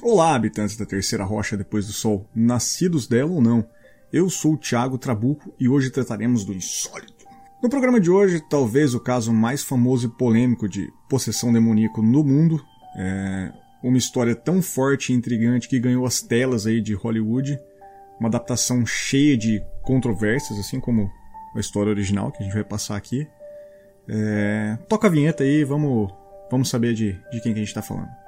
Olá, habitantes da terceira rocha depois do sol, nascidos dela ou não. Eu sou o Thiago Trabuco e hoje trataremos do insólito. No programa de hoje, talvez o caso mais famoso e polêmico de possessão demoníaca no mundo. É uma história tão forte e intrigante que ganhou as telas aí de Hollywood. Uma adaptação cheia de controvérsias, assim como a história original que a gente vai passar aqui. É... Toca a vinheta aí, vamos, vamos saber de, de quem que a gente está falando.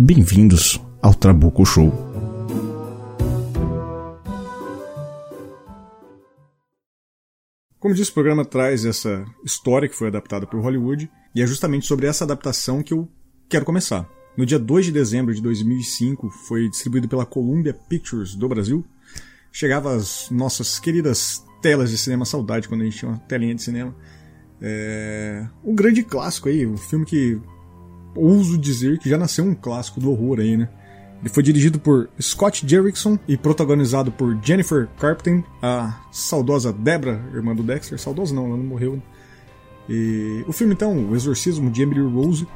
Bem-vindos ao Trabuco Show. Como disse, o programa traz essa história que foi adaptada por Hollywood, e é justamente sobre essa adaptação que eu quero começar. No dia 2 de dezembro de 2005, foi distribuído pela Columbia Pictures do Brasil. Chegava às nossas queridas telas de cinema saudade, quando a gente tinha uma telinha de cinema. É... Um grande clássico aí, um filme que ouso dizer que já nasceu um clássico do horror aí, né? Ele foi dirigido por Scott Derrickson e protagonizado por Jennifer Carpenter, a saudosa Debra, irmã do Dexter. Saudosa não, ela não morreu. Né? E o filme, então, O Exorcismo de Emily Rose,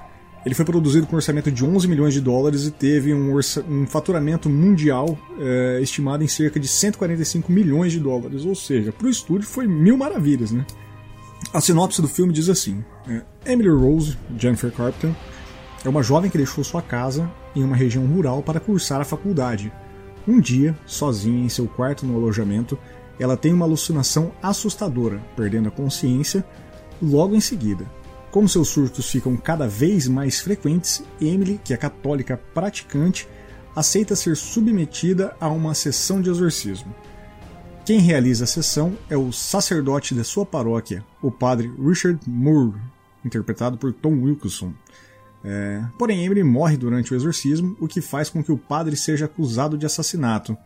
ele foi produzido com um orçamento de 11 milhões de dólares e teve um, um faturamento mundial é, estimado em cerca de 145 milhões de dólares. Ou seja, para o estúdio foi mil maravilhas, né? A sinopse do filme diz assim: é, Emily Rose, Jennifer Carpenter, é uma jovem que deixou sua casa em uma região rural para cursar a faculdade. Um dia, sozinha em seu quarto no alojamento, ela tem uma alucinação assustadora, perdendo a consciência logo em seguida. Como seus surtos ficam cada vez mais frequentes, Emily, que é católica praticante, aceita ser submetida a uma sessão de exorcismo. Quem realiza a sessão é o sacerdote de sua paróquia, o padre Richard Moore, interpretado por Tom Wilkinson. É, porém, Emily morre durante o exorcismo, o que faz com que o padre seja acusado de assassinato.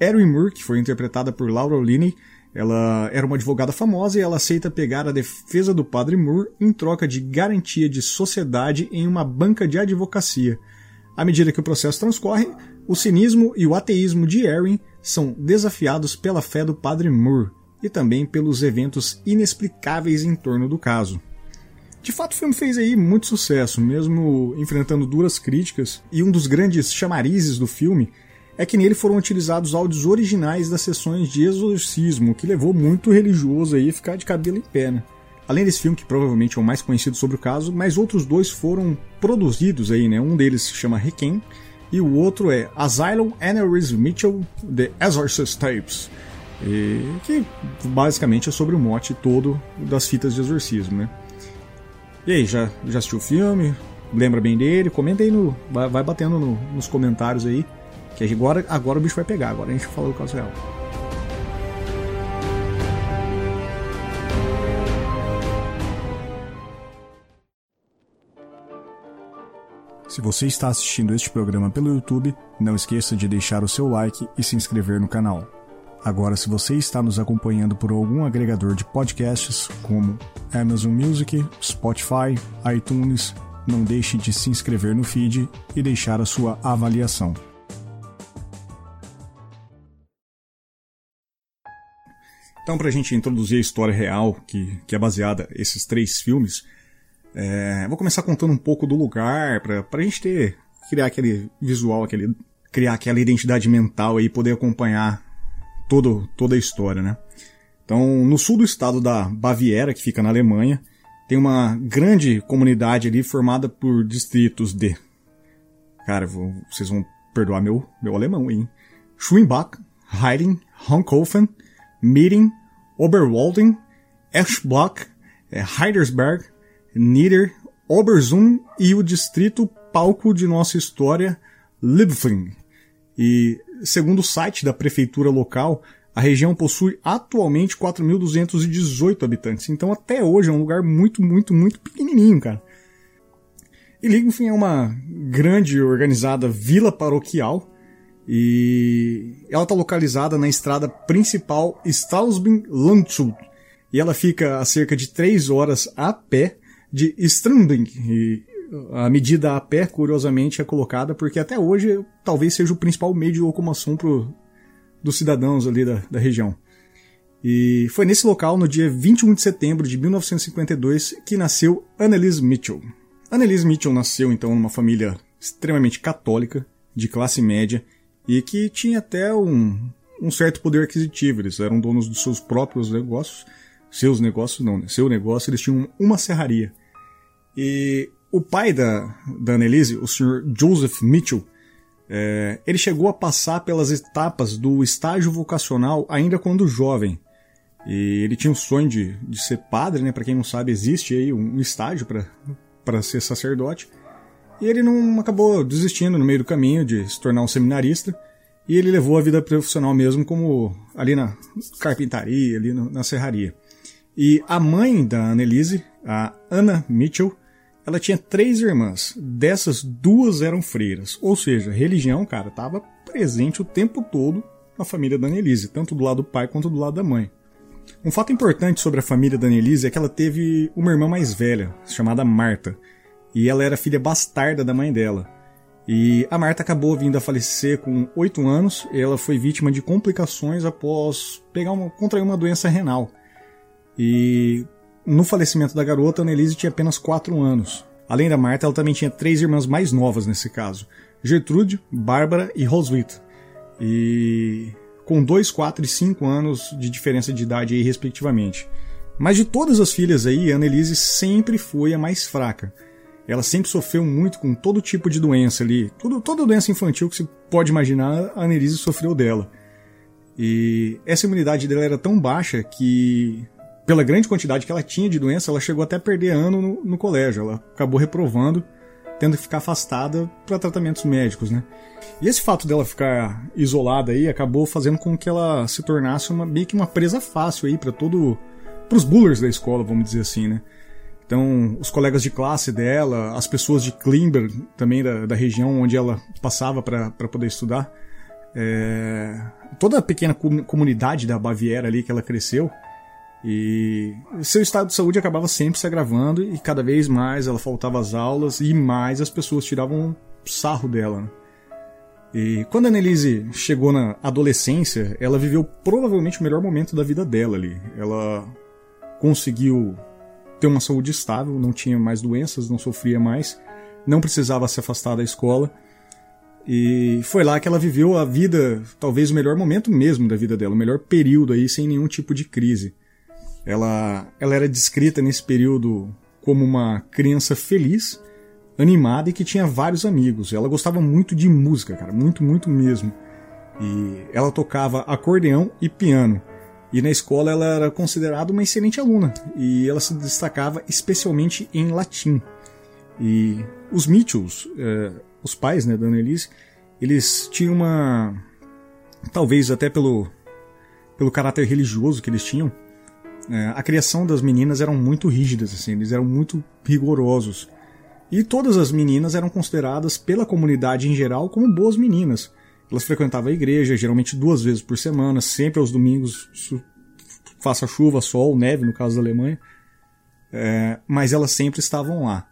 Erin Moore, que foi interpretada por Laura Linney, ela era uma advogada famosa e ela aceita pegar a defesa do padre Moore em troca de garantia de sociedade em uma banca de advocacia. À medida que o processo transcorre, o cinismo e o ateísmo de Erin são desafiados pela fé do padre Moore e também pelos eventos inexplicáveis em torno do caso. De fato, o filme fez aí muito sucesso, mesmo enfrentando duras críticas, e um dos grandes chamarizes do filme é que nele foram utilizados áudios originais das sessões de exorcismo, que levou muito religioso aí a ficar de cabelo em pé, né? Além desse filme, que provavelmente é o mais conhecido sobre o caso, mas outros dois foram produzidos aí, né? Um deles se chama Requiem e o outro é Asylum Annalise Mitchell The Exorcist Tapes, que basicamente é sobre o mote todo das fitas de exorcismo, né? E aí, já, já assistiu o filme? Lembra bem dele? Comenta aí no. Vai, vai batendo no, nos comentários aí. Que agora, agora o bicho vai pegar, agora a gente falou do caso real. Se você está assistindo este programa pelo YouTube, não esqueça de deixar o seu like e se inscrever no canal. Agora, se você está nos acompanhando por algum agregador de podcasts, como Amazon Music, Spotify, iTunes, não deixe de se inscrever no feed e deixar a sua avaliação. Então, para a gente introduzir a história real que, que é baseada esses três filmes, é, vou começar contando um pouco do lugar, para a gente ter criar aquele visual, aquele, criar aquela identidade mental e poder acompanhar todo, toda a história, né? Então, no sul do estado da Baviera, que fica na Alemanha, tem uma grande comunidade ali formada por distritos de. Cara, vou, vocês vão perdoar meu, meu alemão, hein? Schwimbach, Heiding, Honkhofen, Mieding, Oberwalden, Eschblock, é, Heidersberg, Nieder, Oberzum e o distrito palco de nossa história, Liebfling. E segundo o site da prefeitura local, A região possui atualmente 4.218 habitantes, então até hoje é um lugar muito, muito, muito pequenininho, cara. E Lingenfeld é uma grande organizada vila paroquial e ela está localizada na estrada principal Strausbing-Landshut e ela fica a cerca de 3 horas a pé de Stranding. A medida a pé, curiosamente, é colocada porque até hoje talvez seja o principal meio de locomoção pro, dos cidadãos ali da, da região. E foi nesse local, no dia 21 de setembro de 1952, que nasceu Annelise Mitchell. Annelise Mitchell nasceu então numa família extremamente católica, de classe média, e que tinha até um, um certo poder aquisitivo. Eles eram donos dos seus próprios negócios. Seus negócios não, né? Seu negócio, eles tinham uma serraria. E o pai da, da Annelise, o Sr. Joseph Mitchell, é, ele chegou a passar pelas etapas do estágio vocacional ainda quando jovem. E ele tinha o sonho de, de ser padre, né? Para quem não sabe, existe aí um estágio para ser sacerdote. E ele não acabou desistindo no meio do caminho de se tornar um seminarista. E ele levou a vida profissional mesmo como ali na carpintaria, ali na serraria. E a mãe da Annelise, a Anna Mitchell, ela tinha três irmãs. Dessas, duas eram freiras. Ou seja, religião, cara, estava presente o tempo todo na família da Annelise, tanto do lado do pai quanto do lado da mãe. Um fato importante sobre a família da Annelise é que ela teve uma irmã mais velha, chamada Marta, e ela era filha bastarda da mãe dela. E a Marta acabou vindo a falecer com 8 anos, ela foi vítima de complicações após pegar uma, contrair uma doença renal. E no falecimento da garota, a Annelise tinha apenas 4 anos. Além da Marta, ela também tinha três irmãs mais novas nesse caso: Gertrude, Bárbara e Roswitha. E com 2, 4 e 5 anos de diferença de idade aí, respectivamente. Mas de todas as filhas aí, a Annelise sempre foi a mais fraca. Ela sempre sofreu muito com todo tipo de doença ali. Tudo, toda doença infantil que se pode imaginar, a Annelise sofreu dela. E essa imunidade dela era tão baixa que pela grande quantidade que ela tinha de doença, ela chegou até a perder ano no, no colégio. Ela acabou reprovando, tendo que ficar afastada para tratamentos médicos, né? E esse fato dela ficar isolada aí acabou fazendo com que ela se tornasse uma, meio que uma presa fácil aí para todo para os bullers da escola, vamos dizer assim, né? Então, os colegas de classe dela, as pessoas de Klimberg, também da, da região onde ela passava para poder estudar, é, toda a pequena comunidade da Baviera ali que ela cresceu, e seu estado de saúde acabava sempre se agravando e cada vez mais ela faltava às aulas e mais as pessoas tiravam sarro dela. Né? E quando a Annelise chegou na adolescência, ela viveu provavelmente o melhor momento da vida dela ali. Ela conseguiu ter uma saúde estável, não tinha mais doenças, não sofria mais, não precisava se afastar da escola. E foi lá que ela viveu a vida, talvez o melhor momento mesmo da vida dela, o melhor período aí, sem nenhum tipo de crise. Ela, ela era descrita nesse período como uma criança feliz, animada e que tinha vários amigos. Ela gostava muito de música, cara, muito, muito mesmo. E ela tocava acordeão e piano. E na escola ela era considerada uma excelente aluna e ela se destacava especialmente em latim. E os Mitchells, eh, os pais né, da Annelise, eles tinham uma. Talvez até pelo, pelo caráter religioso que eles tinham, é, a criação das meninas eram muito rígidas, assim, eles eram muito rigorosos. E todas as meninas eram consideradas pela comunidade em geral como boas meninas. Elas frequentavam a igreja, geralmente duas vezes por semana, sempre aos domingos, faça chuva, sol, neve, no caso da Alemanha. É, mas elas sempre estavam lá.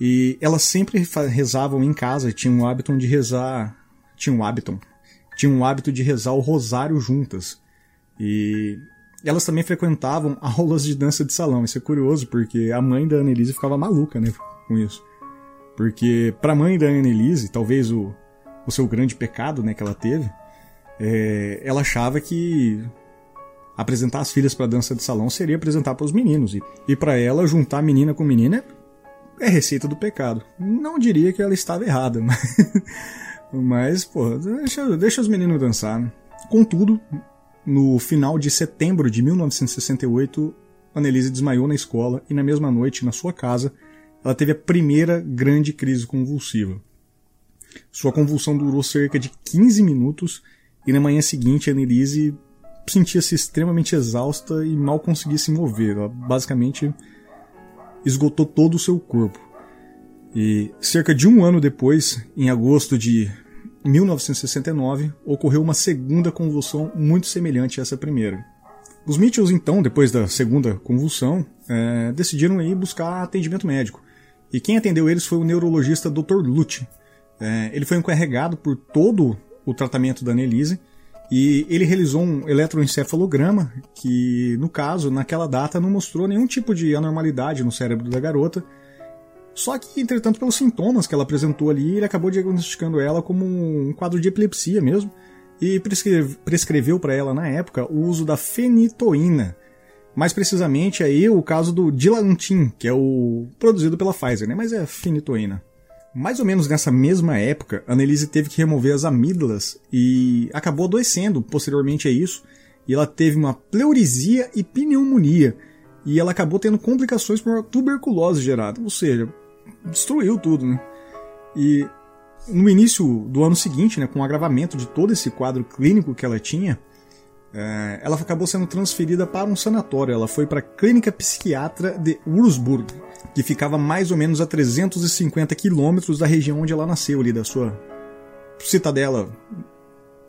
E elas sempre rezavam em casa, tinham o hábito de rezar. Tinham o hábito. Tinham o hábito de rezar o rosário juntas. E elas também frequentavam aulas de dança de salão. Isso é curioso, porque a mãe da Annelise ficava maluca né, com isso. Porque para a mãe da Annelise, talvez o, o seu grande pecado né, que ela teve, é, ela achava que apresentar as filhas para dança de salão seria apresentar para os meninos. E, e para ela, juntar menina com menina é, é, receita do pecado. Não diria que ela estava errada, mas, mas pô, deixa, deixa os meninos dançar. Né? Contudo, no final de setembro de 1968, Annelise desmaiou na escola e na mesma noite, na sua casa, ela teve a primeira grande crise convulsiva. Sua convulsão durou cerca de 15 minutos e na manhã seguinte Annelise sentia-se extremamente exausta e mal conseguia se mover. Ela basicamente esgotou todo o seu corpo. E cerca de um ano depois, em agosto de 1969, ocorreu uma segunda convulsão muito semelhante a essa primeira. Os Mitchells, então, depois da segunda convulsão, é, decidiram ir buscar atendimento médico. E quem atendeu eles foi o neurologista Dr. Lute. É, ele foi encarregado por todo o tratamento da Annelise e ele realizou um eletroencefalograma que, no caso, naquela data não mostrou nenhum tipo de anormalidade no cérebro da garota. Só que, entretanto, pelos sintomas que ela apresentou ali, ele acabou diagnosticando ela como um quadro de epilepsia mesmo e prescreveu para ela na época o uso da fenitoína. Mais precisamente aí o caso do Dilantin, que é o produzido pela Pfizer, né? Mas é fenitoína. Mais ou menos nessa mesma época, Annelise teve que remover as amígdalas e acabou adoecendo posteriormente a isso. E ela teve uma pleurisia e pneumonia. E ela acabou tendo complicações por uma tuberculose gerada. Ou seja, destruiu tudo, né? E no início do ano seguinte, né, com o agravamento de todo esse quadro clínico que ela tinha, é, ela acabou sendo transferida para um sanatório. Ela foi para a Clínica Psiquiatra de Würzburg, que ficava mais ou menos a 350 quilômetros da região onde ela nasceu, ali da sua citadela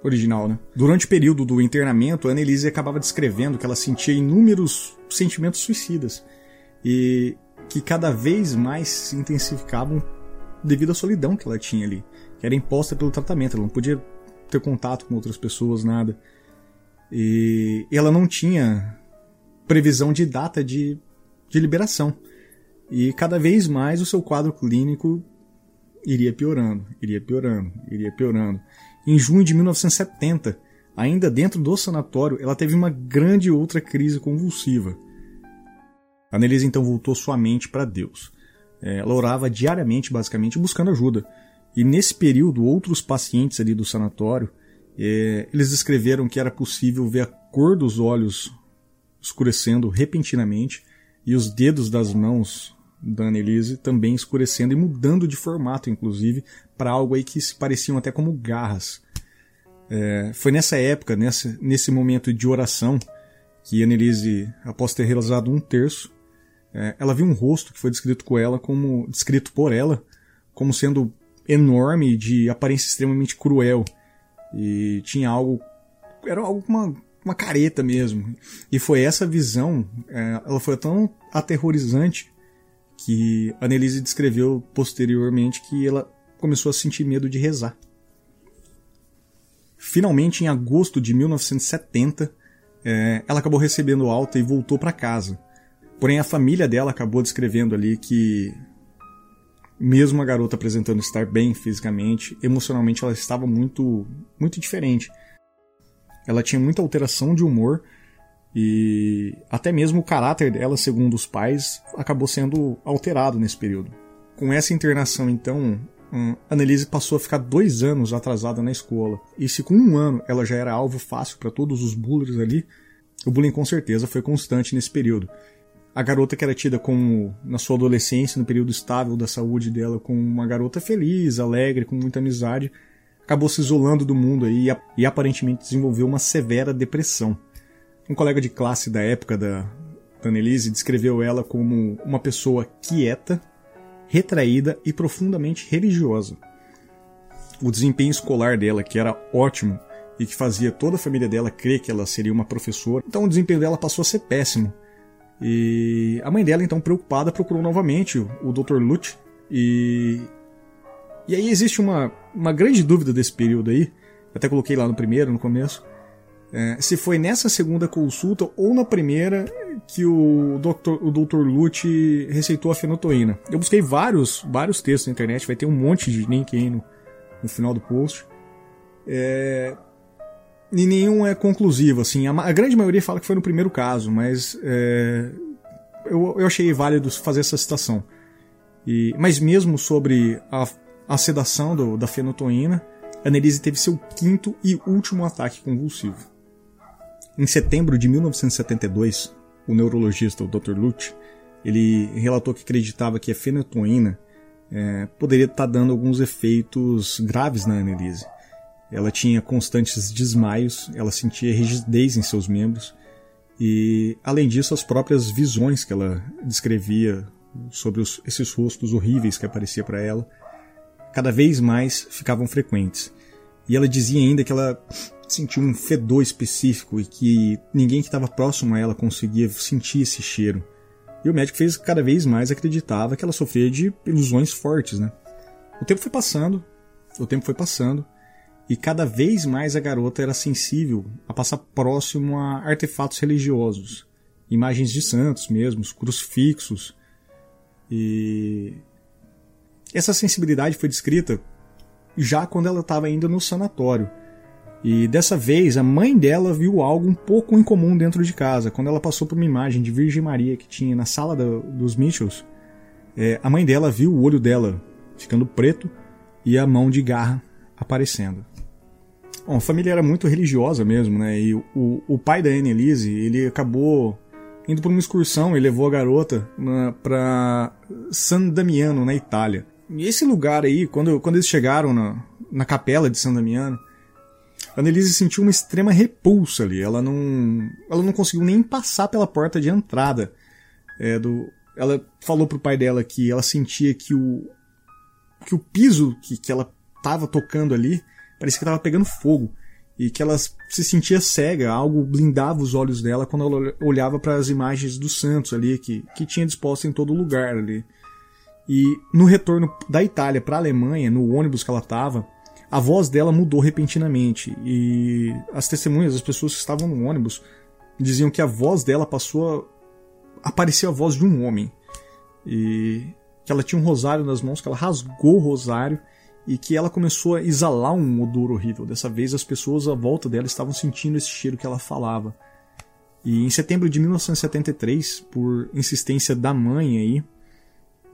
original. Né? Durante o período do internamento, a Annelise acabava descrevendo que ela sentia inúmeros sentimentos suicidas e que cada vez mais se intensificavam devido à solidão que ela tinha ali, que era imposta pelo tratamento. Ela não podia ter contato com outras pessoas, nada. E ela não tinha previsão de data de, de liberação. E cada vez mais o seu quadro clínico iria piorando, iria piorando, iria piorando. Em junho de 1970, ainda dentro do sanatório, ela teve uma grande outra crise convulsiva. A então voltou sua mente para Deus. É, ela orava diariamente, basicamente, buscando ajuda. E nesse período, outros pacientes ali do sanatório é, eles descreveram que era possível ver a cor dos olhos escurecendo repentinamente e os dedos das mãos da Annelise também escurecendo e mudando de formato, inclusive, para algo aí que se pareciam até como garras. É, foi nessa época, nessa, nesse momento de oração, que Annelise, após ter realizado um terço, é, ela viu um rosto que foi descrito, com ela como, descrito por ela como sendo enorme, de aparência extremamente cruel. E tinha algo. Era algo uma, uma careta mesmo. E foi essa visão, é, ela foi tão aterrorizante que a Annelise descreveu posteriormente que ela começou a sentir medo de rezar. Finalmente, em agosto de 1970, é, ela acabou recebendo alta e voltou para casa. Porém, a família dela acabou descrevendo ali que mesmo a garota apresentando estar bem fisicamente, emocionalmente ela estava muito, muito diferente. Ela tinha muita alteração de humor e até mesmo o caráter dela, segundo os pais, acabou sendo alterado nesse período. Com essa internação, então, hum, Annelise passou a ficar dois anos atrasada na escola. E se com um ano ela já era alvo fácil para todos os bullies ali, o bullying com certeza foi constante nesse período a garota que era tida como, na sua adolescência, no período estável da saúde dela, como uma garota feliz, alegre, com muita amizade, acabou se isolando do mundo aí e, aparentemente desenvolveu uma severa depressão. Um colega de classe da época da, da Annelise descreveu ela como uma pessoa quieta, retraída e profundamente religiosa. O desempenho escolar dela, que era ótimo e que fazia toda a família dela crer que ela seria uma professora, então o desempenho dela passou a ser péssimo e a mãe dela, então, preocupada, procurou novamente o, Dr. Lute. E, e aí existe uma, uma grande dúvida desse período aí. Até coloquei lá no primeiro, no começo. É, se foi nessa segunda consulta ou na primeira que o Dr. O Dr. Lute receitou a fenotoína. Eu busquei vários, vários textos na internet, vai ter um monte de link aí no, no final do post. É, e nenhum é conclusivo, assim. A, a, grande maioria fala que foi no primeiro caso, mas é, eu, eu achei válido fazer essa citação. E, mas mesmo sobre a, a sedação do, da fenotoína, a Annelise teve seu quinto e último ataque convulsivo. Em setembro de 1972, o neurologista o Dr. Lutz ele relatou que acreditava que a fenotoína é, poderia estar dando alguns efeitos graves na Annelise Ela tinha constantes desmaios, ela sentia rigidez em seus membros e, além disso, as próprias visões que ela descrevia sobre os, esses rostos horríveis que aparecia para ela, cada vez mais ficavam frequentes. E ela dizia ainda que ela sentia um fedor específico e que ninguém que estava próximo a ela conseguia sentir esse cheiro. E o médico fez cada vez mais acreditava que ela sofria de ilusões fortes, né? O tempo foi passando, o tempo foi passando, e cada vez mais a garota era sensível a passar próximo a artefatos religiosos, imagens de santos mesmo, crucifixos. E essa sensibilidade foi descrita já quando ela estava ainda no sanatório. E dessa vez a mãe dela viu algo um pouco incomum dentro de casa. Quando ela passou por uma imagem de Virgem Maria que tinha na sala do, dos Mitchells, é, a mãe dela viu o olho dela ficando preto e a mão de garra aparecendo. Bom, a família era muito religiosa mesmo, né? E o, o pai da Annelise, ele acabou indo por uma excursão e levou a garota para San Damiano, na Itália. E esse lugar aí, quando, quando eles chegaram na, na capela de San Damiano, a Annelise sentiu uma extrema repulsa ali. Ela não, ela não conseguiu nem passar pela porta de entrada. É, do, ela falou pro pai dela que ela sentia que o, que o piso que, que ela estava tocando ali parecia que estava pegando fogo e que ela se sentia cega, algo blindava os olhos dela quando ela olhava para as imagens dos santos ali que, que tinha disposto em todo lugar ali. E no retorno da Itália para a Alemanha, no ônibus que ela estava, a voz dela mudou repentinamente e as testemunhas, as pessoas que estavam no ônibus, diziam que a voz dela passou a apareceu a voz de um homem e que ela tinha um rosário nas mãos, que ela rasgou o rosário e que ela começou a exalar um odor horrível. Dessa vez as pessoas à volta dela estavam sentindo esse cheiro que ela falava. E em setembro de 1973, por insistência da mãe aí,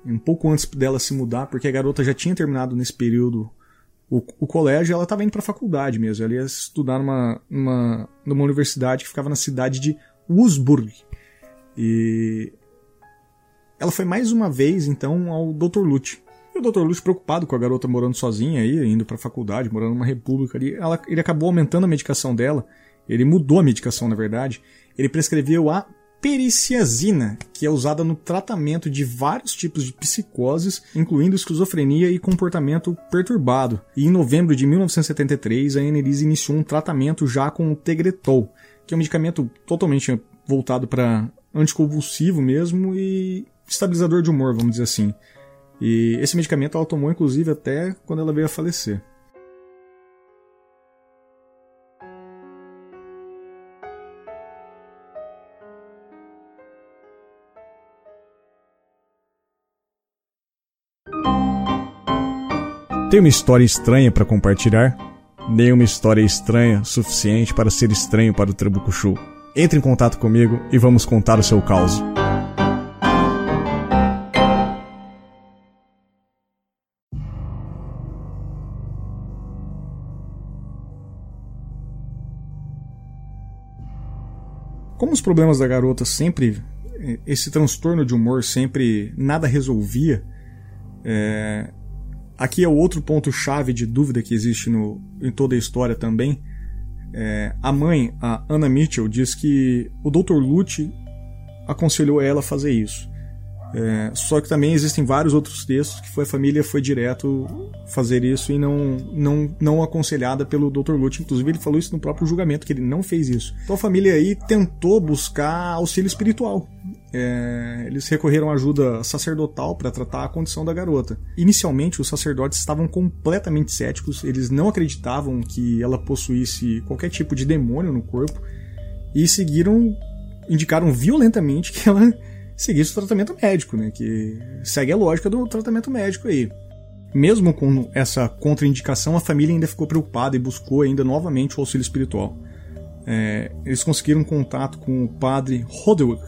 um pouco antes dela se mudar, porque a garota já tinha terminado nesse período o, o colégio, ela estava indo para a faculdade mesmo. Ela ia estudar numa, numa, numa universidade que ficava na cidade de Wurzburg. E ela foi mais uma vez então ao Dr. Lute, e o Dr. Luz, preocupado com a garota morando sozinha aí, indo pra faculdade, morando numa república ali, ela, ele acabou aumentando a medicação dela. Ele mudou a medicação, na verdade. Ele prescreveu a periciazina, que é usada no tratamento de vários tipos de psicoses, incluindo esquizofrenia e comportamento perturbado. E em novembro de 1973, a Annelise iniciou um tratamento já com o Tegretol, que é um medicamento totalmente voltado para anticonvulsivo mesmo e estabilizador de humor, vamos dizer assim. E esse medicamento ela tomou inclusive até quando ela veio a falecer. Tem uma história estranha para compartilhar? Nenhuma história estranha suficiente para ser estranho para o Trabuco Entre em contato comigo e vamos contar o seu caos. Como os problemas da garota sempre. Esse transtorno de humor sempre nada resolvia. É, aqui é o outro ponto-chave de dúvida que existe no, em toda a história também. É, a mãe, a Anna Mitchell, diz que o Dr. Lute aconselhou ela a fazer isso. É, só que também existem vários outros textos que foi, a família foi direto fazer isso e não, não, não aconselhada pelo Dr. Lute. Inclusive, ele falou isso no próprio julgamento, que ele não fez isso. Então a família aí tentou buscar auxílio espiritual. É, eles recorreram à ajuda sacerdotal para tratar a condição da garota. Inicialmente, os sacerdotes estavam completamente céticos, eles não acreditavam que ela possuísse qualquer tipo de demônio no corpo e seguiram, indicaram violentamente que ela seguisse o tratamento médico, né? Que segue a lógica do tratamento médico aí. Mesmo com essa contraindicação, a família ainda ficou preocupada e buscou ainda novamente o auxílio espiritual. É, eles conseguiram contato com o padre Roderick,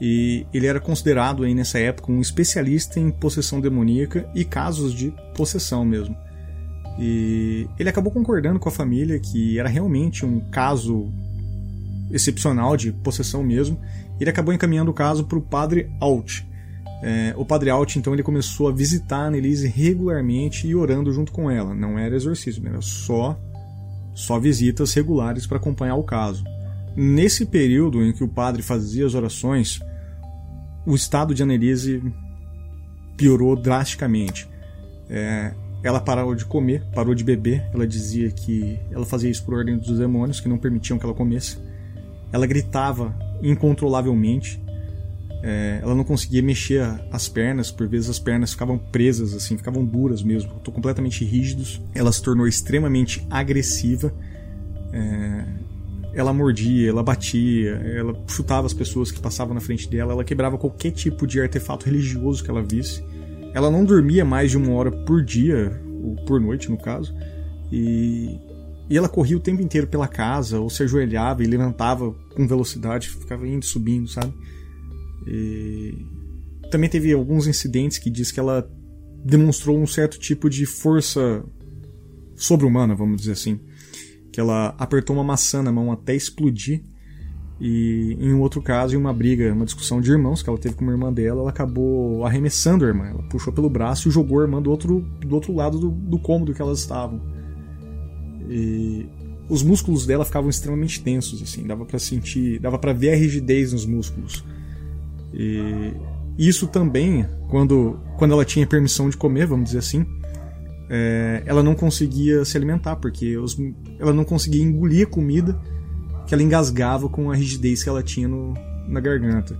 e ele era considerado aí nessa época um especialista em possessão demoníaca e casos de possessão mesmo. E ele acabou concordando com a família que era realmente um caso excepcional de possessão mesmo ele acabou encaminhando o caso para o padre Alt. É, o padre Alt, então, ele começou a visitar a Annelise regularmente e orando junto com ela. Não era exorcismo, era só só visitas regulares para acompanhar o caso. Nesse período em que o padre fazia as orações, o estado de Annelise piorou drasticamente. É, ela parou de comer, parou de beber. Ela dizia que ela fazia isso por ordem dos demônios, que não permitiam que ela comesse. Ela gritava incontrolavelmente. É, ela não conseguia mexer as pernas, por vezes as pernas ficavam presas, assim, ficavam duras mesmo, completamente rígidos. Ela se tornou extremamente agressiva. É, ela mordia, ela batia, ela chutava as pessoas que passavam na frente dela, ela quebrava qualquer tipo de artefato religioso que ela visse. Ela não dormia mais de uma hora por dia, ou por noite no caso, e, e ela corria o tempo inteiro pela casa, ou se ajoelhava e levantava com velocidade, ficava indo subindo, sabe? E... Também teve alguns incidentes que diz que ela demonstrou um certo tipo de força sobre-humana, vamos dizer assim que ela apertou uma maçã na mão até explodir. E em um outro caso, em uma briga, uma discussão de irmãos que ela teve com uma irmã dela, ela acabou arremessando a irmã. Ela puxou pelo braço e jogou a irmã do outro, do outro lado do, do cômodo que elas estavam. E os músculos dela ficavam extremamente tensos, assim, dava para sentir, dava para ver a rigidez nos músculos. E isso também, quando, quando ela tinha permissão de comer, vamos dizer assim, é, ela não conseguia se alimentar, porque os, ela não conseguia engolir a comida que ela engasgava com a rigidez que ela tinha no, na garganta.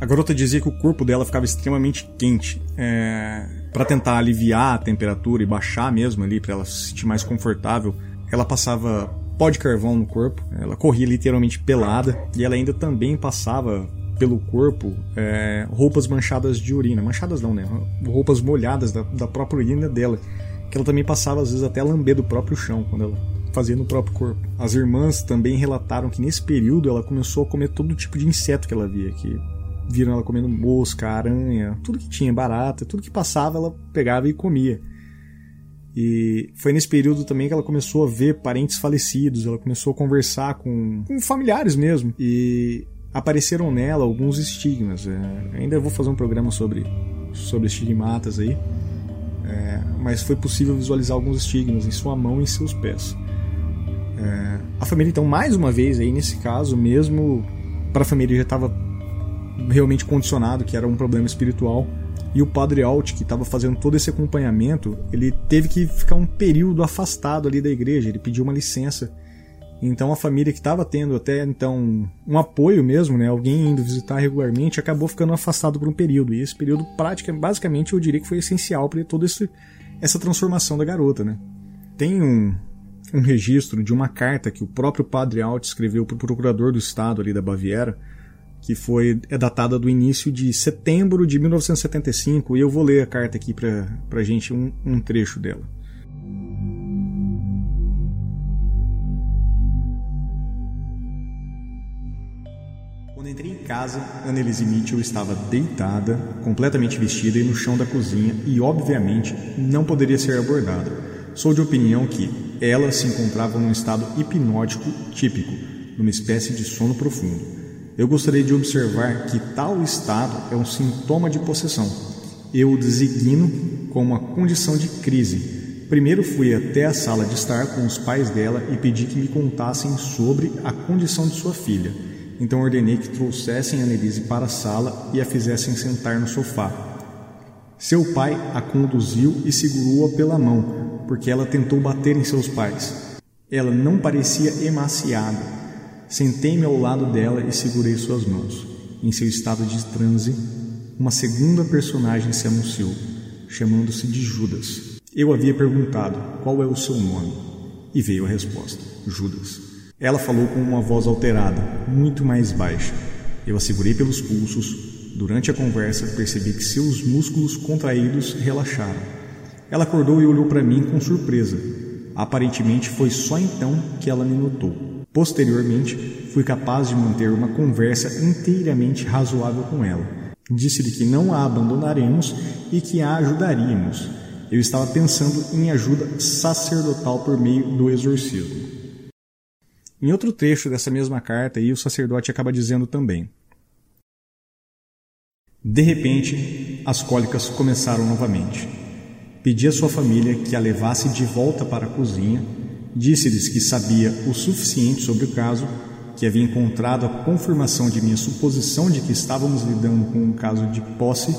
A garota dizia que o corpo dela ficava extremamente quente. É, para tentar aliviar a temperatura e baixar mesmo ali, para ela se sentir mais confortável, ela passava pó de carvão no corpo, ela corria literalmente pelada e ela ainda também passava pelo corpo é, roupas manchadas de urina. Manchadas não, né? Roupas molhadas da, da própria urina dela. Que ela também passava, às vezes, até a lamber do próprio chão, quando ela fazia no próprio corpo. As irmãs também relataram que nesse período ela começou a comer todo tipo de inseto que ela via, que viram ela comendo mosca, aranha, tudo que tinha, barata, tudo que passava ela pegava e comia. E foi nesse período também que ela começou a ver parentes falecidos, ela começou a conversar com, com familiares mesmo. E apareceram nela alguns estigmas. É, ainda vou fazer um programa sobre, sobre estigmatas aí, é, mas foi possível visualizar alguns estigmas em sua mão e em seus pés. É, a família, então, mais uma vez, aí nesse caso, mesmo para a família já estava realmente condicionado que era um problema espiritual, e o padre Alt, que estava fazendo todo esse acompanhamento, ele teve que ficar um período afastado ali da igreja, ele pediu uma licença então a família que estava tendo até então um apoio mesmo, né, alguém indo visitar regularmente, acabou ficando afastado por um período. E esse período prática, basicamente, eu diria que foi essencial para toda essa transformação da garota, né? Tem um, um registro de uma carta que o próprio padre Alt escreveu para o procurador do estado ali da Baviera, que foi é datada do início de setembro de 1975, e eu vou ler a carta aqui para a gente um, um trecho dela. Quando entrei em casa, Annelise Mitchell estava deitada, completamente vestida e no chão da cozinha e, obviamente, não poderia ser abordada. Sou de opinião que ela se encontrava num estado hipnótico típico, numa espécie de sono profundo. Eu gostaria de observar que tal estado é um sintoma de possessão. Eu o designo como uma condição de crise. Primeiro fui até a sala de estar com os pais dela e pedi que me contassem sobre a condição de sua filha. Então ordenei que trouxessem Annelise para a sala e a fizessem sentar no sofá. Seu pai a conduziu e segurou-a pela mão, porque ela tentou bater em seus pais. Ela não parecia emaciada. Sentei-me ao lado dela e segurei suas mãos. Em seu estado de transe, uma segunda personagem se anunciou, chamando-se de Judas. Eu havia perguntado qual é o seu nome, e veio a resposta: Judas. Ela falou com uma voz alterada, muito mais baixa. Eu a segurei pelos pulsos. Durante a conversa, percebi que seus músculos contraídos relaxaram. Ela acordou e olhou para mim com surpresa. Aparentemente foi só então que ela me notou. Posteriormente, fui capaz de manter uma conversa inteiramente razoável com ela. Disse-lhe que não a abandonaremos e que a ajudaríamos. Eu estava pensando em ajuda sacerdotal por meio do exorcismo. Em outro trecho dessa mesma carta, aí, o sacerdote acaba dizendo também: De repente, as cólicas começaram novamente. Pedi à sua família que a levasse de volta para a cozinha Disse-lhes que sabia o suficiente sobre o caso, que havia encontrado a confirmação de minha suposição de que estávamos lidando com um caso de posse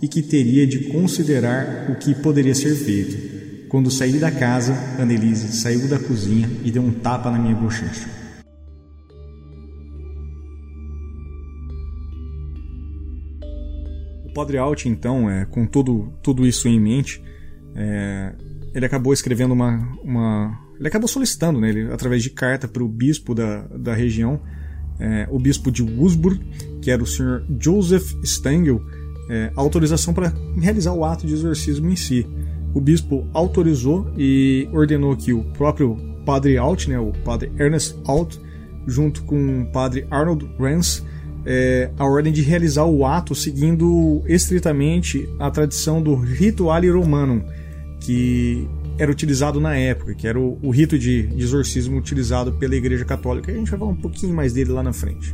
e que teria de considerar o que poderia ser feito. Quando saí da casa, Annelise saiu da cozinha e deu um tapa na minha bochecha. O Padre Alt, então, é, com tudo, tudo isso em mente, é, ele acabou escrevendo uma, uma. Ele acabou solicitando, né, ele, através de carta, para o bispo da, da região, é, o bispo de Wurzburg, que era o senhor Joseph Stengel, é, autorização para realizar o ato de exorcismo em si. O bispo autorizou e ordenou que o próprio padre Alt, né, o padre Ernest Alt, junto com o padre Arnold Rance, é, a ordem de realizar o ato seguindo estritamente a tradição do Rituale Romanum, que era utilizado na época, que era o, o rito de, de exorcismo utilizado pela Igreja Católica. A gente vai falar um pouquinho mais dele lá na frente.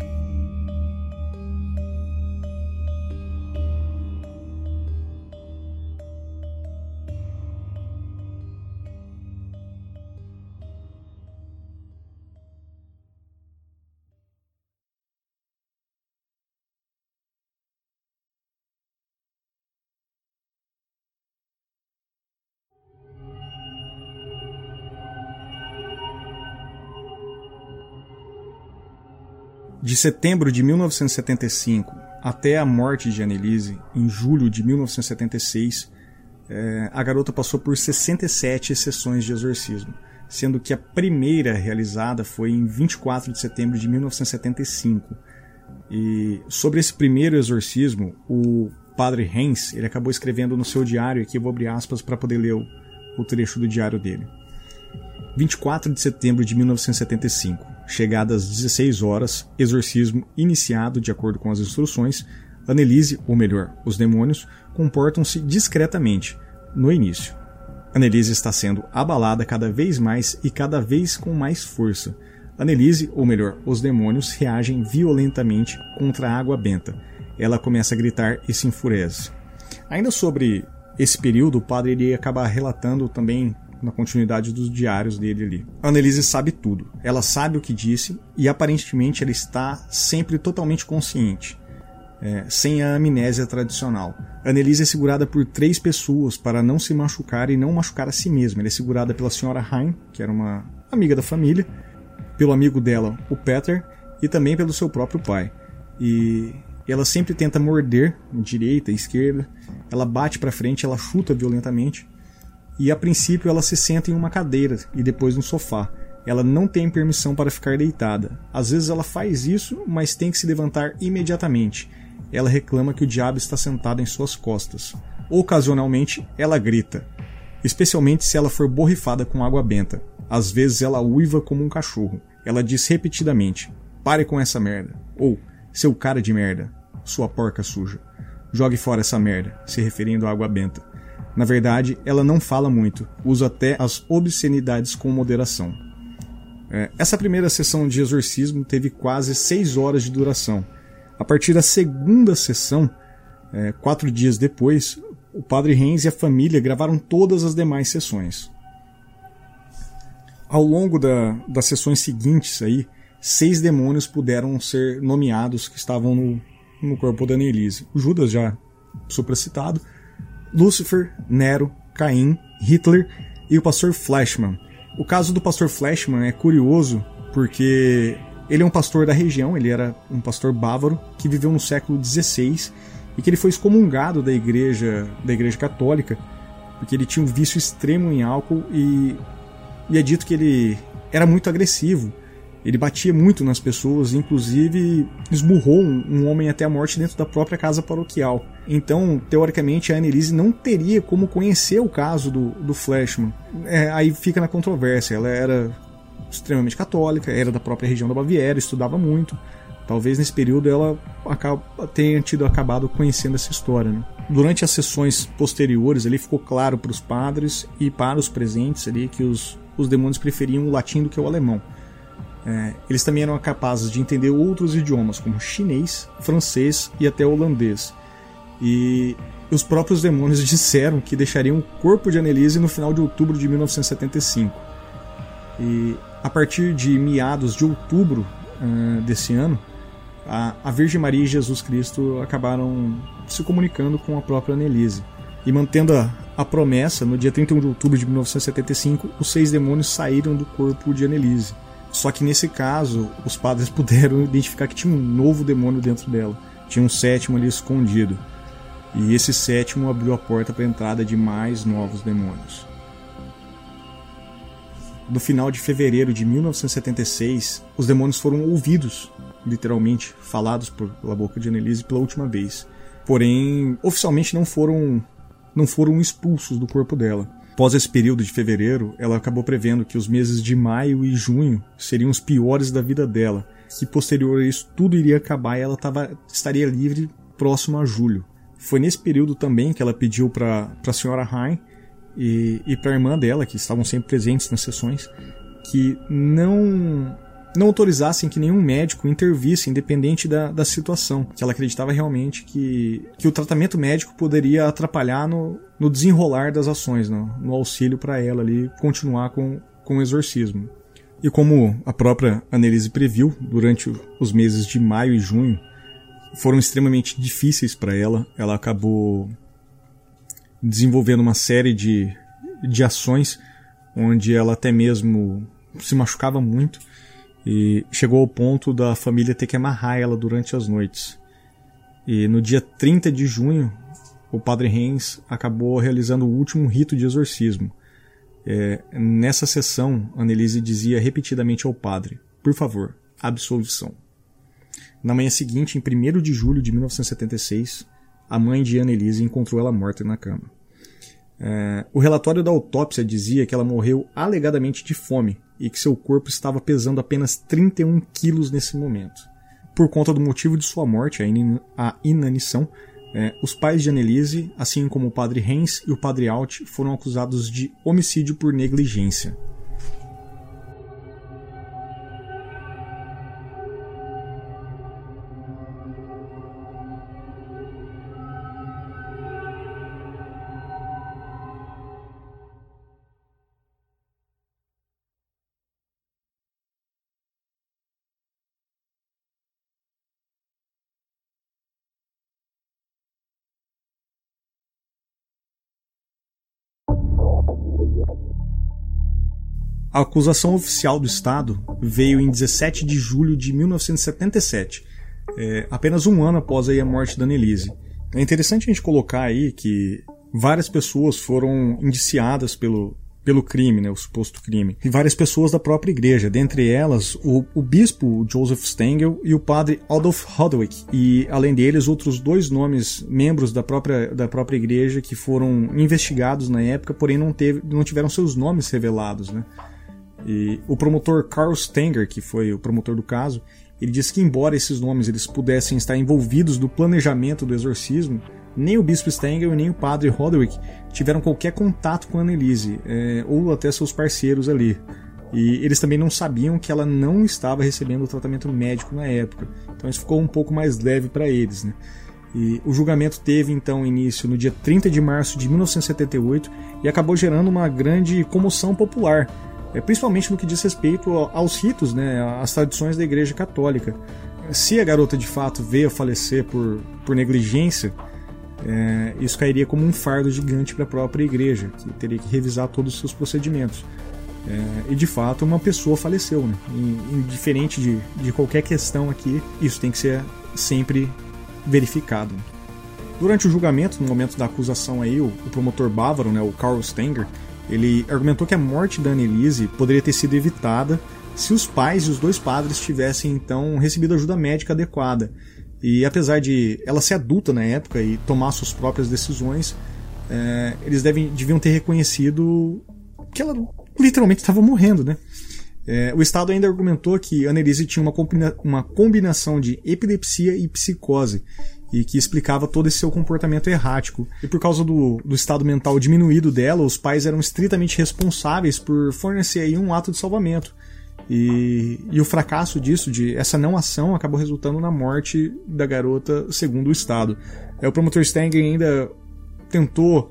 De setembro de 1975 até a morte de Annelise, em julho de 1976, é, a garota passou por 67 sessões de exorcismo, sendo que a primeira realizada foi em 24 de setembro de 1975. E sobre esse primeiro exorcismo, o padre Hens ele acabou escrevendo no seu diário, aqui eu vou abrir aspas para poder ler o, o trecho do diário dele. 24 de setembro de 1975. Chegadas 16 horas, exorcismo iniciado de acordo com as instruções, Annelise, ou melhor, os demônios, comportam-se discretamente no início. Annelise está sendo abalada cada vez mais e cada vez com mais força. Annelise, ou melhor, os demônios, reagem violentamente contra a água benta. Ela começa a gritar e se enfurece. Ainda sobre esse período, o padre iria acabar relatando também na continuidade dos diários dele ali. A Annelise sabe tudo. Ela sabe o que disse e aparentemente ela está sempre totalmente consciente. É, sem a amnésia tradicional. Annelise é segurada por três pessoas para não se machucar e não machucar a si mesma. Ela é segurada pela senhora Hein, que era uma amiga da família, pelo amigo dela, o Peter, e também pelo seu próprio pai. E ela sempre tenta morder direita, esquerda. Ela bate para frente, ela chuta violentamente e a princípio ela se senta em uma cadeira e depois no sofá. Ela não tem permissão para ficar deitada. Às vezes ela faz isso, mas tem que se levantar imediatamente. Ela reclama que o diabo está sentado em suas costas. Ocasionalmente, ela grita, especialmente se ela for borrifada com água benta. Às vezes ela uiva como um cachorro. Ela diz repetidamente: Pare com essa merda. Ou, seu cara de merda, sua porca suja. Jogue fora essa merda, se referindo à água benta. Na verdade, ela não fala muito, usa até as obscenidades com moderação. É, essa primeira sessão de exorcismo teve quase seis horas de duração. A partir da segunda sessão, é, quatro dias depois, o padre Renz e a família gravaram todas as demais sessões. Ao longo da, das sessões seguintes, aí, seis demônios puderam ser nomeados que estavam no, no corpo da Annelise. O Judas já supracitado, Lúcifer, Nero, Caim, Hitler e o pastor Flashman. O caso do pastor Flashman é curioso porque ele é um pastor da região, ele era um pastor bávaro que viveu no século XVI e que ele foi excomungado da igreja, da igreja católica porque ele tinha um vício extremo em álcool e, e é dito que ele era muito agressivo ele batia muito nas pessoas, inclusive esmurrou um, um, homem até a morte dentro da própria casa paroquial. Então, teoricamente, a Annelise não teria como conhecer o caso do, do Flashman. É, aí fica na controvérsia. Ela era extremamente católica, era da própria região da Baviera, estudava muito. Talvez nesse período ela tenha tido acabado conhecendo essa história. Né? Durante as sessões posteriores, ali ficou claro para os padres e para os presentes ali que os, os demônios preferiam o latim do que o alemão. É, eles também eram capazes de entender outros idiomas, como chinês, francês e até holandês. E os próprios demônios disseram que deixariam o corpo de Annelise no final de outubro de 1975. E a partir de meados de outubro uh, desse ano, a, a Virgem Maria e Jesus Cristo acabaram se comunicando com a própria Annelise. E mantendo a, a, promessa, no dia 31 de outubro de 1975, os seis demônios saíram do corpo de Annelise. Só que nesse caso, os padres puderam identificar que tinha um novo demônio dentro dela. Tinha um sétimo ali escondido. E esse sétimo abriu a porta para a entrada de mais novos demônios. No final de fevereiro de 1976, os demônios foram ouvidos, literalmente falados pela boca de Annelise pela última vez. Porém, oficialmente não foram não foram expulsos do corpo dela. Após esse período de fevereiro, ela acabou prevendo que os meses de maio e junho seriam os piores da vida dela, que posterior a isso tudo iria acabar e ela tava, estaria livre próximo a julho. Foi nesse período também que ela pediu para a senhora Hein e, e para a irmã dela, que estavam sempre presentes nas sessões, que não não autorizassem que nenhum médico intervisse, independente da, da situação. Que ela acreditava realmente que, que o tratamento médico poderia atrapalhar no, no desenrolar das ações, no, no auxílio para ela ali continuar com, com o exorcismo. E como a própria Annelise previu, durante os meses de maio e junho foram extremamente difíceis para ela, ela acabou desenvolvendo uma série de, de ações onde ela até mesmo se machucava muito e chegou ao ponto da família ter que amarrar ela durante as noites. E no dia 30 de junho, o padre Reis acabou realizando o último rito de exorcismo. É, nessa sessão, Annelise dizia repetidamente ao padre: Por favor, absolvição. Na manhã seguinte, em 1 de julho de 1976, a mãe de Annelise encontrou ela morta na cama. É, o relatório da autópsia dizia que ela morreu alegadamente de fome e que seu corpo estava pesando apenas 31 quilos nesse momento. Por conta do motivo de sua morte, a, in a inanição, é, os pais de Annelise, assim como o padre Hens e o padre Alt, foram acusados de homicídio por negligência. A acusação oficial do Estado veio em 17 de julho de 1977, é, apenas um ano após a morte da Annelise. É interessante a gente colocar aí que várias pessoas foram indiciadas pelo, pelo crime, né, o suposto crime, e várias pessoas da própria igreja, dentre elas o, o bispo Joseph Stengel e o padre Adolf Hodwick, e além deles outros dois nomes, membros da própria, da própria igreja que foram investigados na época, porém não, teve, não tiveram seus nomes revelados. Né. E o promotor Carl Stenger, que foi o promotor do caso, ele disse que embora esses nomes eles pudessem estar envolvidos no planejamento do exorcismo, nem o bispo Stenger nem o padre Roderick tiveram qualquer contato com a Annelise, é, ou até seus parceiros ali. E eles também não sabiam que ela não estava recebendo o tratamento médico na época. Então isso ficou um pouco mais leve para eles. Né? E o julgamento teve então início no dia 30 de março de 1978 e acabou gerando uma grande comoção popular é, principalmente no que diz respeito aos ritos, né, às tradições da Igreja Católica. Se a garota de fato veio a falecer por, por negligência, é, isso cairia como um fardo gigante para a própria igreja, que teria que revisar todos os seus procedimentos. É, e de fato, uma pessoa faleceu. Né? E, indiferente de, de qualquer questão aqui, isso tem que ser sempre verificado. Durante o julgamento, no momento da acusação, aí, o, o promotor bávaro, né, o Carl Stenger, ele argumentou que a morte da Annelise poderia ter sido evitada se os pais e os dois padres tivessem então recebido ajuda médica adequada. E apesar de ela ser adulta na época e tomar suas próprias decisões, é, eles devem, deviam ter reconhecido que ela literalmente estava morrendo, né? É, o Estado ainda argumentou que Annelise tinha uma, combina uma combinação de epilepsia e psicose, e que explicava todo esse seu comportamento errático. E por causa do, do estado mental diminuído dela, os pais eram estritamente responsáveis por fornecer aí um ato de salvamento. E, e o fracasso disso, de essa não ação, acabou resultando na morte da garota, segundo o Estado. É, o promotor Stang ainda tentou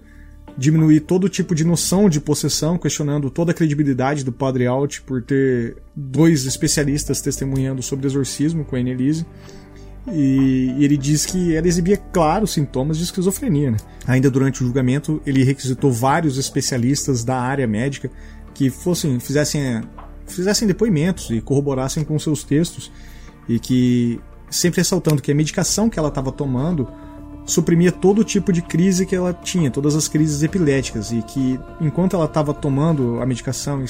diminuir todo tipo de noção de possessão, questionando toda a credibilidade do Padre Alt por ter dois especialistas testemunhando sobre exorcismo com a Annelise. E, e ele diz que ela exibia claros sintomas de esquizofrenia. Né? Ainda durante o julgamento, ele requisitou vários especialistas da área médica que fossem fizessem fizessem depoimentos e corroborassem com seus textos e que sempre ressaltando que a medicação que ela estava tomando suprimia todo tipo de crise que ela tinha, todas as crises epiléticas, e que enquanto ela estava tomando a medicação,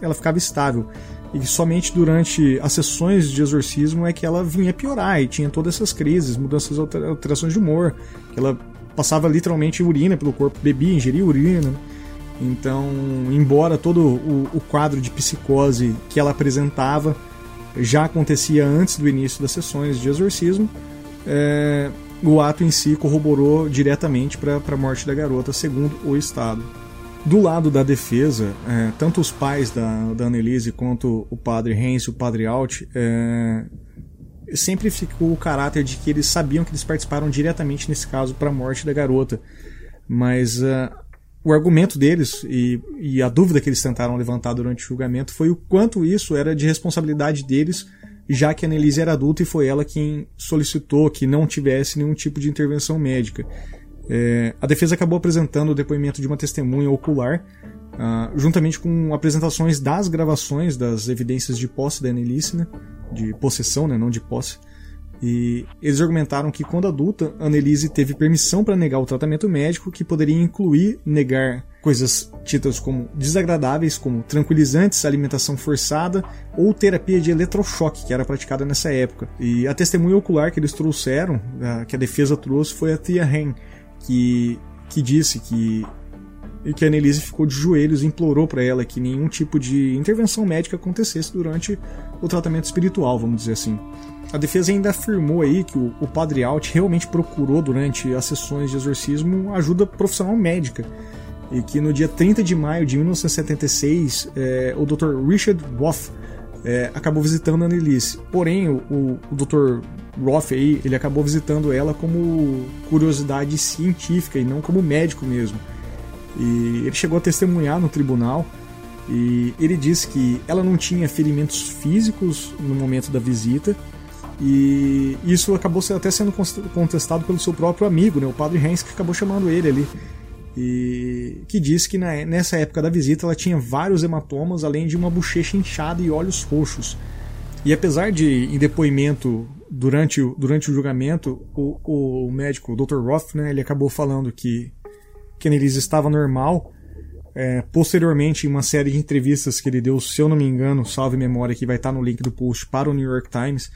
ela ficava estável. E somente durante as sessões de exorcismo é que ela vinha piorar e tinha todas essas crises, mudanças, alterações de humor, que ela passava literalmente urina pelo corpo, bebia, ingeria urina. Então, embora todo o, o quadro de psicose que ela apresentava já acontecia antes do início das sessões de exorcismo, é, o ato em si corroborou diretamente para a morte da garota, segundo o Estado. Do lado da defesa, é, tanto os pais da, da Annelise quanto o padre Hens e o padre Alt é, sempre ficou o caráter de que eles sabiam que eles participaram diretamente nesse caso para a morte da garota. Mas uh, o argumento deles e, e, a dúvida que eles tentaram levantar durante o julgamento foi o quanto isso era de responsabilidade deles já que a Annelise era adulta e foi ela quem solicitou que não tivesse nenhum tipo de intervenção médica. É, a defesa acabou apresentando o depoimento de uma testemunha ocular, uh, juntamente com apresentações das gravações das evidências de posse da Annelise, né, de possessão, né, não de posse. E eles argumentaram que, quando adulta, Annelise teve permissão para negar o tratamento médico, que poderia incluir negar coisas tidas como desagradáveis, como tranquilizantes, alimentação forçada ou terapia de eletrochoque, que era praticada nessa época. E a testemunha ocular que eles trouxeram, que a defesa trouxe, foi a Tia Hen, que, que disse que e que a Annelise ficou de joelhos e implorou para ela que nenhum tipo de intervenção médica acontecesse durante o tratamento espiritual, vamos dizer assim. A defesa ainda afirmou aí que o, o padre Alt realmente procurou durante as sessões de exorcismo ajuda profissional médica e que no dia 30 de maio de 1976 é, o Dr. Richard Roth é, acabou visitando a Annelise. Porém, o, o, o Dr. Roth aí, ele acabou visitando ela como curiosidade científica e não como médico mesmo. E ele chegou a testemunhar no tribunal e ele disse que ela não tinha ferimentos físicos no momento da visita e isso acabou até sendo contestado pelo seu próprio amigo, né, o padre Hens, que acabou chamando ele ali. E que disse que na, nessa época da visita ela tinha vários hematomas, além de uma bochecha inchada e olhos roxos. E apesar de, em depoimento durante, durante o julgamento, o, o médico, o Dr. Roth, né, ele acabou falando que, que Annelise estava normal. É, posteriormente, em uma série de entrevistas que ele deu, se eu não me engano, salve memória, que vai estar no link do post para o New York Times,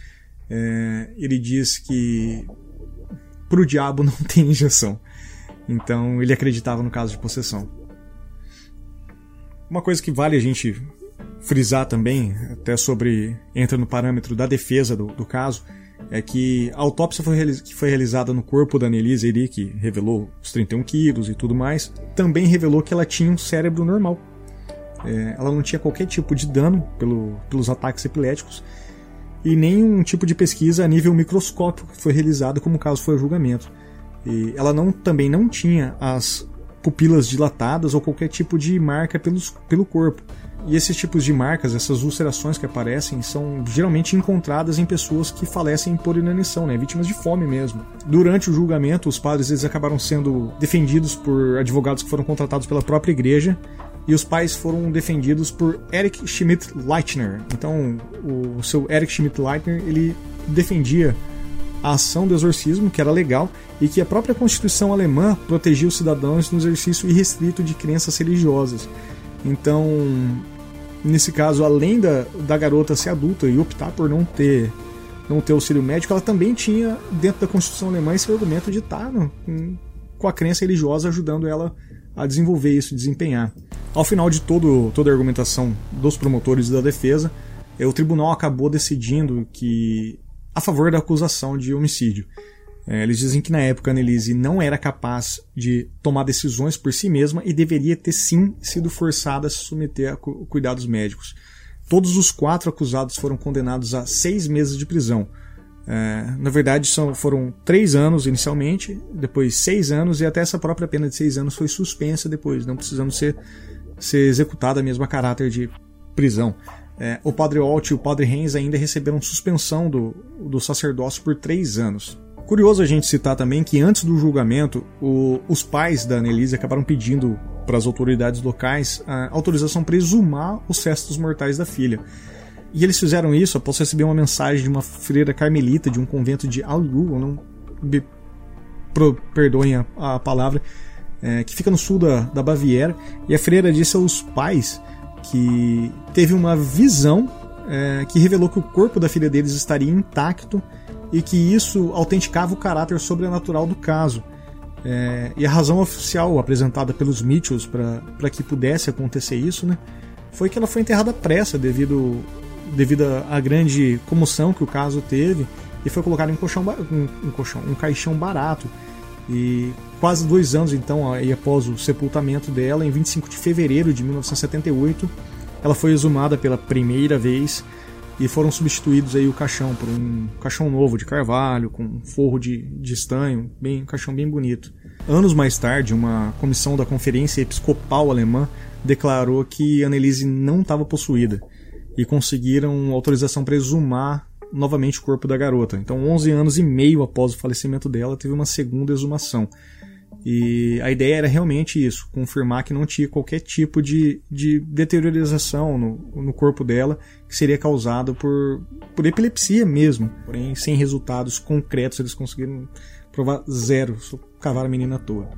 é, ele diz que para o diabo não tem injeção. Então ele acreditava no caso de possessão. Uma coisa que vale a gente frisar também, até sobre. entra no parâmetro da defesa do, do caso, é que a autópsia foi que foi realizada no corpo da Annelise ali, que revelou os 31 quilos e tudo mais, também revelou que ela tinha um cérebro normal. É, ela não tinha qualquer tipo de dano pelo, pelos ataques epiléticos e nenhum tipo de pesquisa a nível microscópico que foi realizada, como o caso foi o julgamento. E ela não, também não tinha as pupilas dilatadas ou qualquer tipo de marca pelos, pelo corpo. E esses tipos de marcas, essas ulcerações que aparecem, são geralmente encontradas em pessoas que falecem por inanição, né? vítimas de fome mesmo. Durante o julgamento, os padres eles acabaram sendo defendidos por advogados que foram contratados pela própria igreja e os pais foram defendidos por Eric Schmidt-Leitner. Então, o seu Eric Schmidt-Leitner ele defendia a ação do exorcismo, que era legal, e que a própria Constituição alemã protegia os cidadãos no exercício irrestrito de crenças religiosas. Então, nesse caso, além da, da garota ser adulta e optar por não ter não ter auxílio médico, ela também tinha, dentro da Constituição alemã, esse argumento de estar no, com a crença religiosa ajudando ela a desenvolver isso, desempenhar. Ao final de todo, toda a argumentação dos promotores da defesa, o tribunal acabou decidindo que a favor da acusação de homicídio. É, eles dizem que na época a Annelise não era capaz de tomar decisões por si mesma e deveria ter sim sido forçada a se submeter a cuidados médicos. Todos os quatro acusados foram condenados a seis meses de prisão. É, na verdade, são, foram três anos inicialmente, depois seis anos, e até essa própria pena de seis anos foi suspensa depois, não precisando ser, ser executada a caráter de prisão. É, o padre Alt e o padre Renz ainda receberam suspensão do, do sacerdócio por três anos. Curioso a gente citar também que antes do julgamento, o, os pais da Annelise acabaram pedindo para as autoridades locais a autorização para exumar os restos mortais da filha. E eles fizeram isso após receber uma mensagem de uma freira carmelita de um convento de Alu, não me pro, perdoem a, a palavra, é, que fica no sul da, da Baviera. E a freira disse aos pais que teve uma visão é, que revelou que o corpo da filha deles estaria intacto e que isso autenticava o caráter sobrenatural do caso. É, e a razão oficial apresentada pelos Mitchells para que pudesse acontecer isso né, foi que ela foi enterrada à pressa devido devido à grande comoção que o caso teve, e foi colocado em um colchão, um, um, colchão, um caixão barato. E quase dois anos então, aí após o sepultamento dela, em 25 de fevereiro de 1978, ela foi exumada pela primeira vez e foram substituídos aí o caixão por um caixão novo de carvalho com forro de, de estanho, bem, um caixão bem bonito. Anos mais tarde, uma comissão da Conferência Episcopal Alemã declarou que Annelise não estava possuída e conseguiram autorização para exumar novamente o corpo da garota. Então, 11 anos e meio após o falecimento dela, teve uma segunda exumação. E a ideia era realmente isso, confirmar que não tinha qualquer tipo de, de deteriorização no, no corpo dela que seria causado por, por epilepsia mesmo. Porém, sem resultados concretos, eles conseguiram provar zero, só cavaram a menina à toa.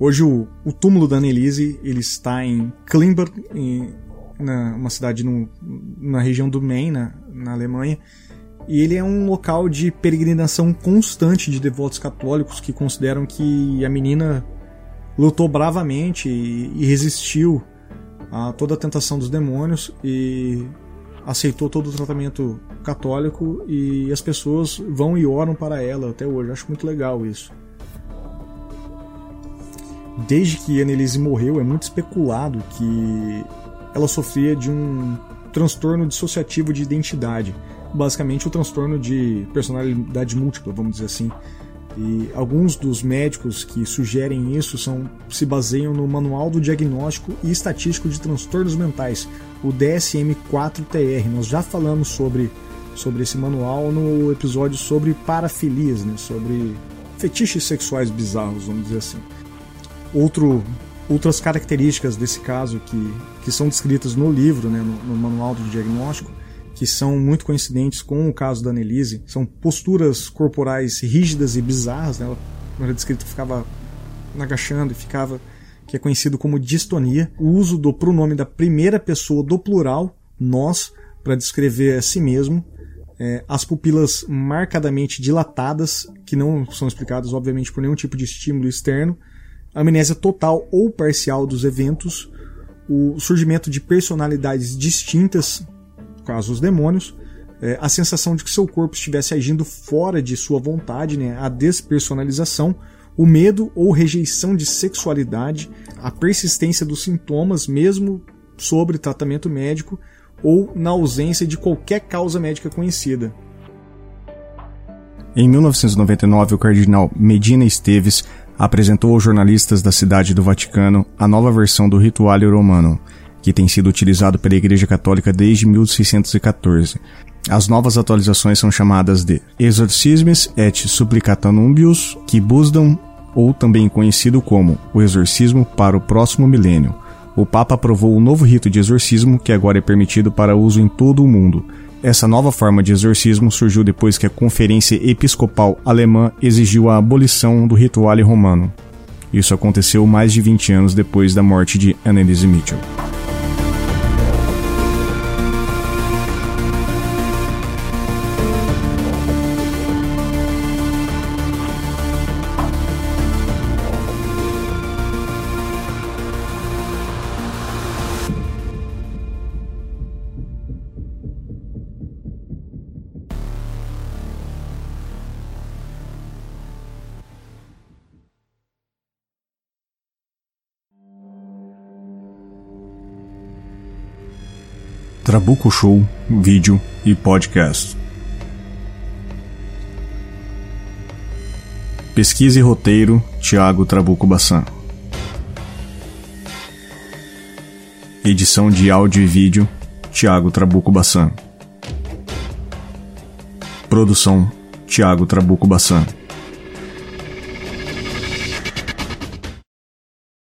Hoje o, o túmulo da Annelise ele está em Klimberg, em, na uma cidade no, na região do Maine, na, na Alemanha, e ele é um local de peregrinação constante de devotos católicos que consideram que a menina lutou bravamente e, e resistiu a toda a tentação dos demônios e aceitou todo o tratamento católico e as pessoas vão e oram para ela até hoje. acho muito legal isso. Desde que Annelise morreu, é muito especulado que ela sofria de um transtorno dissociativo de identidade, basicamente o transtorno de personalidade múltipla, vamos dizer assim. E alguns dos médicos que sugerem isso são, se baseiam no Manual do Diagnóstico e Estatístico de Transtornos Mentais, o DSM-4-TR. Nós já falamos sobre, sobre esse manual no episódio sobre parafilias, né? sobre fetiches sexuais bizarros, vamos dizer assim. Outro outras características desse caso que, que são descritas no livro, né, no, no manual do diagnóstico, que são muito coincidentes com o caso da Annelise, são posturas corporais rígidas e bizarras, né? ela era descrita ficava agachando e ficava que é conhecido como distonia, o uso do pronome da primeira pessoa do plural, nós, para descrever a si mesmo, é, as pupilas marcadamente dilatadas, que não são explicadas, obviamente, por nenhum tipo de estímulo externo, amnésia total ou parcial dos eventos, o surgimento de personalidades distintas, caso os demônios, é, a sensação de que seu corpo estivesse agindo fora de sua vontade, né, a despersonalização, o medo ou rejeição de sexualidade, a persistência dos sintomas, mesmo sobre tratamento médico ou na ausência de qualquer causa médica conhecida. Em 1999, o cardinal Medina Esteves apresentou aos jornalistas da cidade do Vaticano a nova versão do Rituale Romano, que tem sido utilizado pela Igreja Católica desde 1614. As novas atualizações são chamadas de Exorcismes et Supplicatanumbius Quibusdam, ou também conhecido como o Exorcismo para o próximo milênio. O Papa aprovou o novo rito de exorcismo que agora é permitido para uso em todo o mundo, essa nova forma de exorcismo surgiu depois que a Conferência Episcopal Alemã exigiu a abolição do rituale romano. Isso aconteceu mais de 20 anos depois da morte de Anneliese Mitchell. Trabuco Show, vídeo e podcast. Pesquisa e roteiro, Tiago Trabuco Bassan. Edição de áudio e vídeo, Tiago Trabuco Bassan. Produção, Tiago Trabuco Bassan.